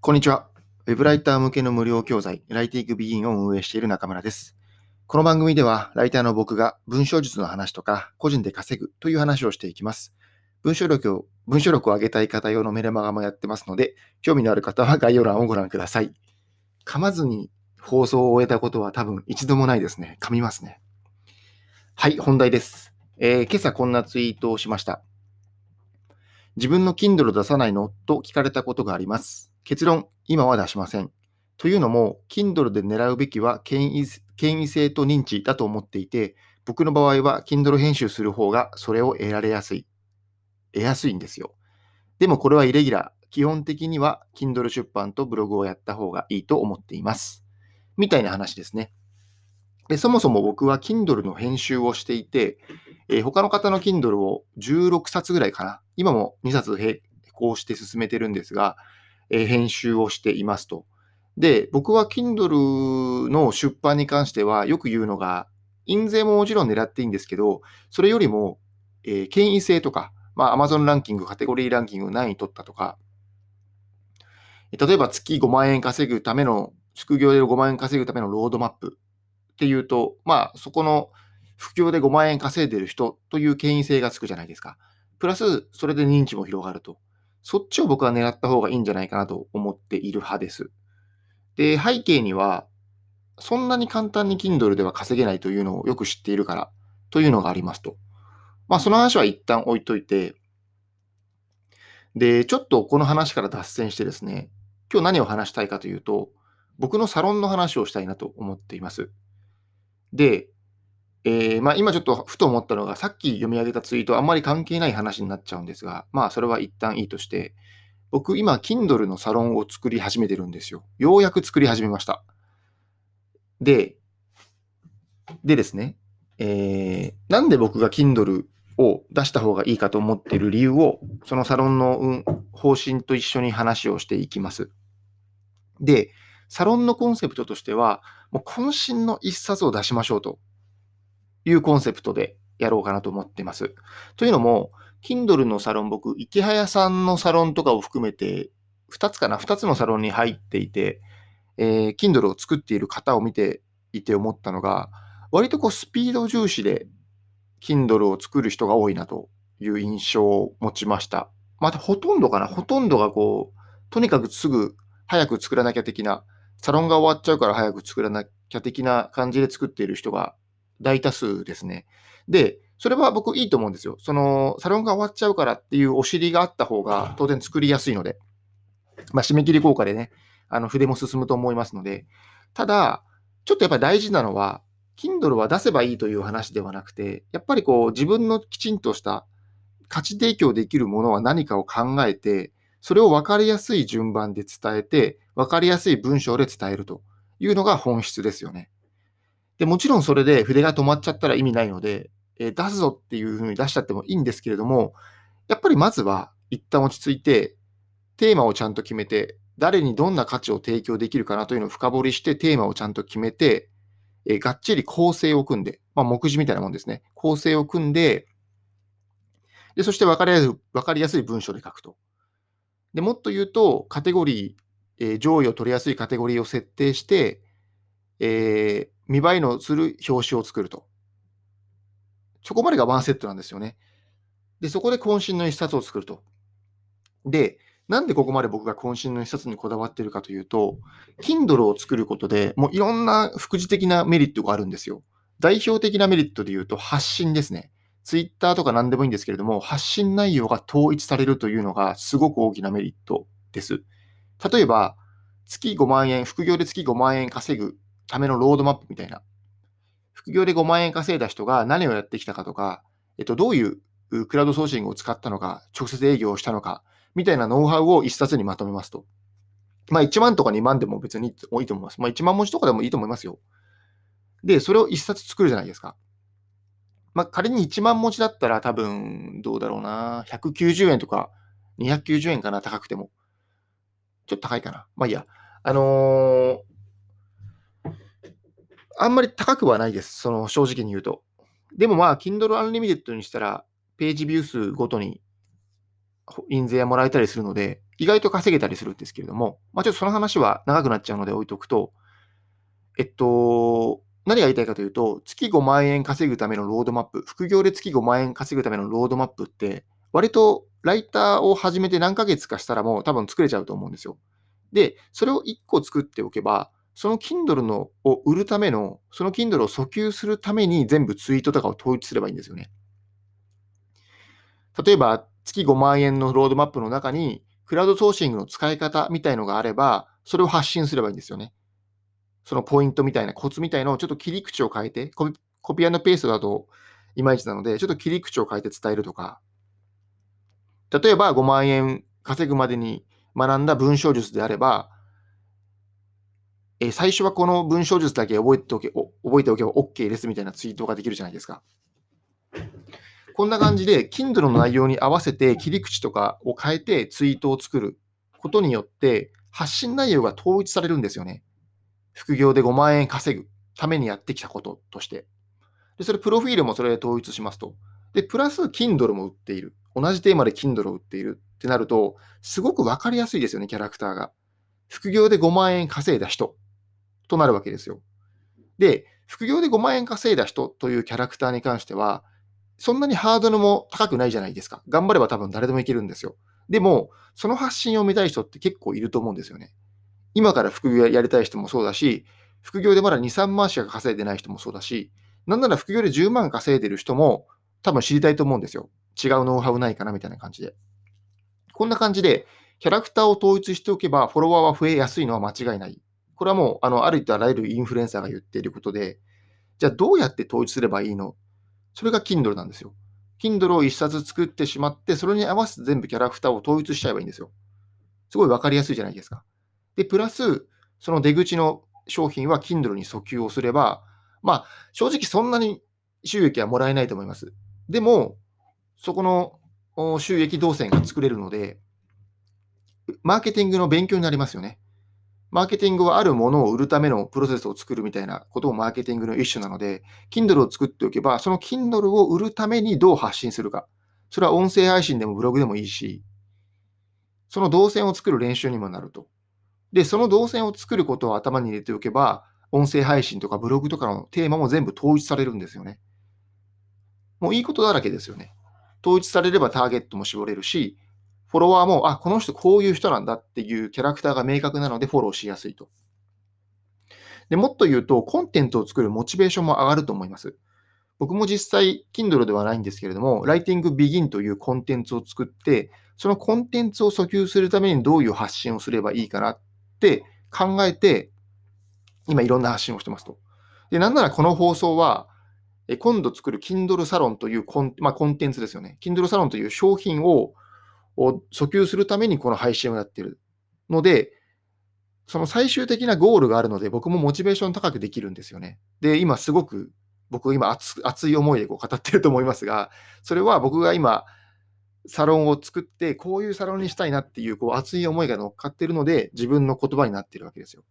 こんにちは。ウェブライター向けの無料教材、ライティングビギンを運営している中村です。この番組では、ライターの僕が文章術の話とか、個人で稼ぐという話をしていきます。文章力を、文章力を上げたい方用のメルマガもやってますので、興味のある方は概要欄をご覧ください。噛まずに放送を終えたことは多分一度もないですね。噛みますね。はい、本題です。えー今朝こんなツイートをしました。自分の Kindle 出さないの？と聞かれたことがあります。結論、今は出しません。というのも、Kindle で狙うべきは権威権威性と認知だと思っていて、僕の場合は Kindle 編集する方がそれを得られやすい。得やすいんですよ。でもこれはイレギュラー。基本的には Kindle 出版とブログをやった方がいいと思っています。みたいな話ですね。でそもそも僕は Kindle の編集をしていて、えー他の方の Kindle を16冊ぐらいかな。今も2冊並行して進めてるんですが、え編集をしていますと。で、僕は Kindle の出版に関してはよく言うのが、印税ももちろん狙っていいんですけど、それよりも、えー権威性とか、まあ、Amazon ランキング、カテゴリーランキング何位取ったとか、例えば月5万円稼ぐための、副業で5万円稼ぐためのロードマップっていうと、まあ、そこの副業で5万円稼いでる人という権威性がつくじゃないですか。プラス、それで認知も広がると。そっちを僕は狙った方がいいんじゃないかなと思っている派です。で、背景には、そんなに簡単に Kindle では稼げないというのをよく知っているからというのがありますと。まあ、その話は一旦置いといて、で、ちょっとこの話から脱線してですね、今日何を話したいかというと、僕のサロンの話をしたいなと思っています。で、えーまあ、今ちょっとふと思ったのが、さっき読み上げたツイートあんまり関係ない話になっちゃうんですが、まあそれは一旦いいとして、僕今 Kindle のサロンを作り始めてるんですよ。ようやく作り始めました。で、でですね、えーなんで僕が Kindle を出した方がいいかと思ってる理由を、そのサロンの、方針と一緒に話をしていきます。で、サロンのコンセプトとしては、もう渾身の一冊を出しましょうというコンセプトでやろうかなと思ってます。というのも、Kindle のサロン、僕、池早さんのサロンとかを含めて、2つかな、2つのサロンに入っていて、えー Kindle を作っている方を見ていて思ったのが、割とこうスピード重視で Kindle を作る人が多いなという印象を持ちました。またほとんどかな、ほとんどがこう、とにかくすぐ早く作らなきゃ的な、サロンが終わっちゃうから早く作らなきゃ的な感じで作っている人が大多数ですね。で、それは僕いいと思うんですよ。その、サロンが終わっちゃうからっていうお尻があった方が当然作りやすいので、まあ、締め切り効果でね、あの筆も進むと思いますので、ただ、ちょっとやっぱり大事なのは、Kindle は出せばいいという話ではなくて、やっぱりこう自分のきちんとした価値提供できるものは何かを考えて、それを分かりやすい順番で伝えて、分かりやすい文章で伝えるというのが本質ですよね。でもちろんそれで筆が止まっちゃったら意味ないので、えー出すぞっていうふうに出しちゃってもいいんですけれども、やっぱりまずは一旦落ち着いて、テーマをちゃんと決めて、誰にどんな価値を提供できるかなというのを深掘りして、テーマをちゃんと決めて、えーがっちり構成を組んで、まあ、目次みたいなもんですね。構成を組んで、でそして分かりやすい分かりやすい文章で書くと。でもっと言うと、カテゴリー、えー上位を取りやすいカテゴリーを設定して、えー見栄えのする表紙を作ると。そこまでがワンセットなんですよね。で、そこで渾身の一冊を作ると。で、なんでここまで僕が渾身の一冊にこだわってるかというと、Kindle を作ることでもういろんな副次的なメリットがあるんですよ。代表的なメリットで言うと発信ですね。Twitter とか何でもいいんですけれども、発信内容が統一されるというのがすごく大きなメリットです。例えば、月5万円、副業で月5万円稼ぐためのロードマップみたいな。副業で5万円稼いだ人が何をやってきたかとか、えっと、どういうクラウドソーシングを使ったのか、直接営業をしたのか、みたいなノウハウを一冊にまとめますと。まあ1万とか2万でも別にいいと思います。まあ1万文字とかでもいいと思いますよ。で、それを一冊作るじゃないですか。まあ仮に1万文字だったら多分どうだろうな。190円とか290円かな、高くても。ちょっと高いかな。まあいいや。あのーあんまり高くはないです。その正直に言うと。でもまあ、Kindle Unlimited にしたら、ページビュー数ごとに印税はもらえたりするので、意外と稼げたりするんですけれども、まあ、ちょっとその話は長くなっちゃうので置いとくと、えっと、何が言いたいかというと、月5万円稼ぐためのロードマップ、副業で月5万円稼ぐためのロードマップって、割とライターを始めて何ヶ月かしたらもう多分作れちゃうと思うんですよ。で、それを1個作っておけば、その Kindle のを売るための、その Kindle を訴求するために全部ツイートとかを統一すればいいんですよね。例えば、月5万円のロードマップの中に、クラウドソーシングの使い方みたいのがあれば、それを発信すればいいんですよね。そのポイントみたいな、コツみたいのをちょっと切り口を変えて、コピーペーストだといまいちなので、ちょっと切り口を変えて伝えるとか、例えば5万円稼ぐまでに学んだ文章術であれば、え最初はこの文章術だけ覚えておけ覚えておけば OK ですみたいなツイートができるじゃないですか。こんな感じで、Kindle の内容に合わせて切り口とかを変えてツイートを作ることによって、発信内容が統一されるんですよね。副業で5万円稼ぐためにやってきたこととして。で、それ、プロフィールもそれで統一しますと。で、プラス、Kindle も売っている。同じテーマで Kindle を売っているってなると、すごくわかりやすいですよね、キャラクターが。副業で5万円稼いだ人となるわけですよ。で、副業で5万円稼いだ人というキャラクターに関しては、そんなにハードルも高くないじゃないですか。頑張れば多分誰でもいけるんですよ。でも、その発信を見たい人って結構いると思うんですよね。今から副業やりたい人もそうだし、副業でまだ2、3万しか稼いでない人もそうだし、なんなら副業で10万稼いでる人も多分知りたいと思うんですよ。違うノウハウないかなみたいな感じで。こんな感じで、キャラクターを統一しておけば、フォロワーは増えやすいのは間違いない。これはもう、あの、あるとあらゆるインフルエンサーが言っていることで、じゃあどうやって統一すればいいの？それが Kindle なんですよ。Kindle を一冊作ってしまって、それに合わせて全部キャラクターを統一しちゃえばいいんですよ。すごいわかりやすいじゃないですか。で、プラス、その出口の商品は Kindle に訴求をすれば、まあ、正直そんなに収益はもらえないと思います。でも、そこの収益動線が作れるので、マーケティングの勉強になりますよね。マーケティングはあるものを売るためのプロセスを作るみたいなこともマーケティングの一種なので、Kindle を作っておけば、その Kindle を売るためにどう発信するか。それは音声配信でもブログでもいいし、その動線を作る練習にもなると。で、その動線を作ることを頭に入れておけば、音声配信とかブログとかのテーマも全部統一されるんですよね。もういいことだらけですよね。統一されればターゲットも絞れるし、フォロワーも、あ、この人こういう人なんだっていうキャラクターが明確なのでフォローしやすいと。でもっと言うと、コンテンツを作るモチベーションも上がると思います。僕も実際、Kindle ではないんですけれども、Writing Begin というコンテンツを作って、そのコンテンツを訴求するためにどういう発信をすればいいかなって考えて、今いろんな発信をしてますと。で、なんならこの放送は、今度作る Kindle サロンというコン,、まあ、コンテンツですよね。Kindle サロンという商品をを訴求するためにこの配信をやってるので、その最終的なゴールがあるので、僕もモチベーション高くできるんですよね。で、今すごく、僕今熱熱い思いでこう語ってると思いますが、それは僕が今、サロンを作って、こういうサロンにしたいなっていうこう熱い思いが乗っかってるので、自分の言葉になってるわけですよ。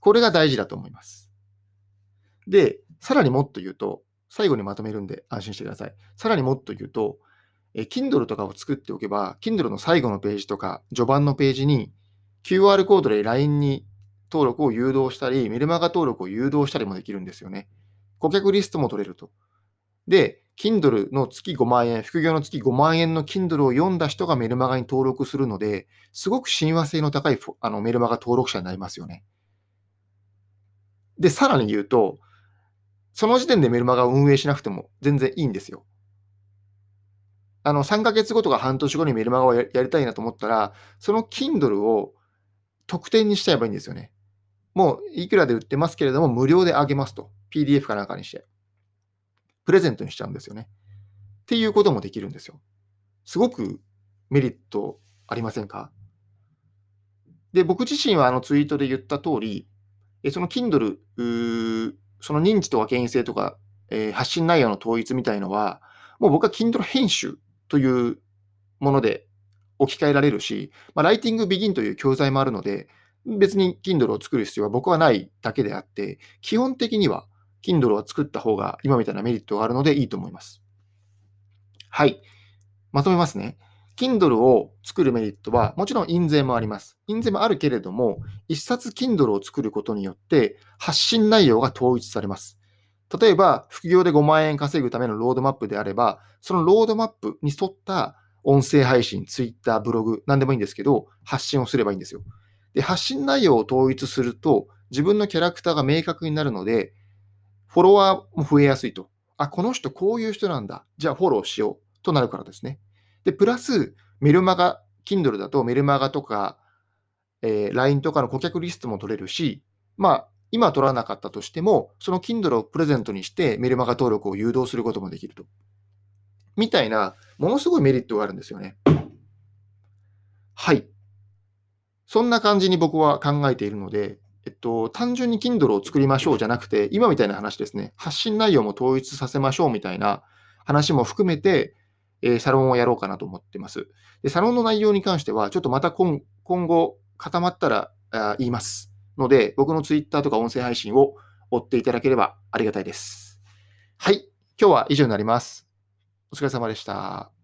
これが大事だと思います。で、さらにもっと言うと、最後にまとめるんで安心してください。さらにもっと言うと、え Kindle とかを作っておけば、Kindle の最後のページとか、序盤のページに QR コードで LINE に登録を誘導したり、メルマガ登録を誘導したりもできるんですよね。顧客リストも取れると。で、Kindle の月5万円、副業の月5万円の Kindle を読んだ人がメルマガに登録するので、すごく親和性の高いあのメルマガ登録者になりますよね。で、さらに言うと、その時点でメルマガを運営しなくても全然いいんですよ。あの、3ヶ月後とか半年後にメルマガをやりたいなと思ったら、その Kindle を特典にしちゃえばいいんですよね。もういくらで売ってますけれども、無料であげますと。PDF かなんかにして。プレゼントにしちゃうんですよね。っていうこともできるんですよ。すごくメリットありませんか？で、僕自身はあのツイートで言った通り、その Kindle、その認知とか権威性とか、えー、発信内容の統一みたいのは、もう僕は Kindle 編集というもので置き換えられるし、まあ、ライティングビギンという教材もあるので、別に Kindle を作る必要は僕はないだけであって、基本的には Kindle を作った方が今みたいなメリットがあるのでいいと思います。はい。まとめますね。Kindle を作るメリットは、もちろん印税もあります。印税もあるけれども、一冊 Kindle を作ることによって、発信内容が統一されます。例えば、副業で5万円稼ぐためのロードマップであれば、そのロードマップに沿った音声配信、Twitter、ブログ、なんでもいいんですけど、発信をすればいいんですよ。で、発信内容を統一すると、自分のキャラクターが明確になるので、フォロワーも増えやすいと。あ、この人こういう人なんだ。じゃあフォローしようとなるからですね。で、プラス、メルマガ、Kindle だとメルマガとか、えー、LINE とかの顧客リストも取れるし、まあ、今取らなかったとしても、その Kindle をプレゼントにしてメルマガ登録を誘導することもできると。みたいな、ものすごいメリットがあるんですよね。はい。そんな感じに僕は考えているので、えっと、単純に Kindle を作りましょうじゃなくて、今みたいな話ですね、発信内容も統一させましょうみたいな話も含めて、えー、サロンをやろうかなと思ってます。で、サロンの内容に関しては、ちょっとまた今今後固まったらあ言いますので、僕のツイッターとか音声配信を追っていただければありがたいです。はい。今日は以上になります。お疲れ様でした。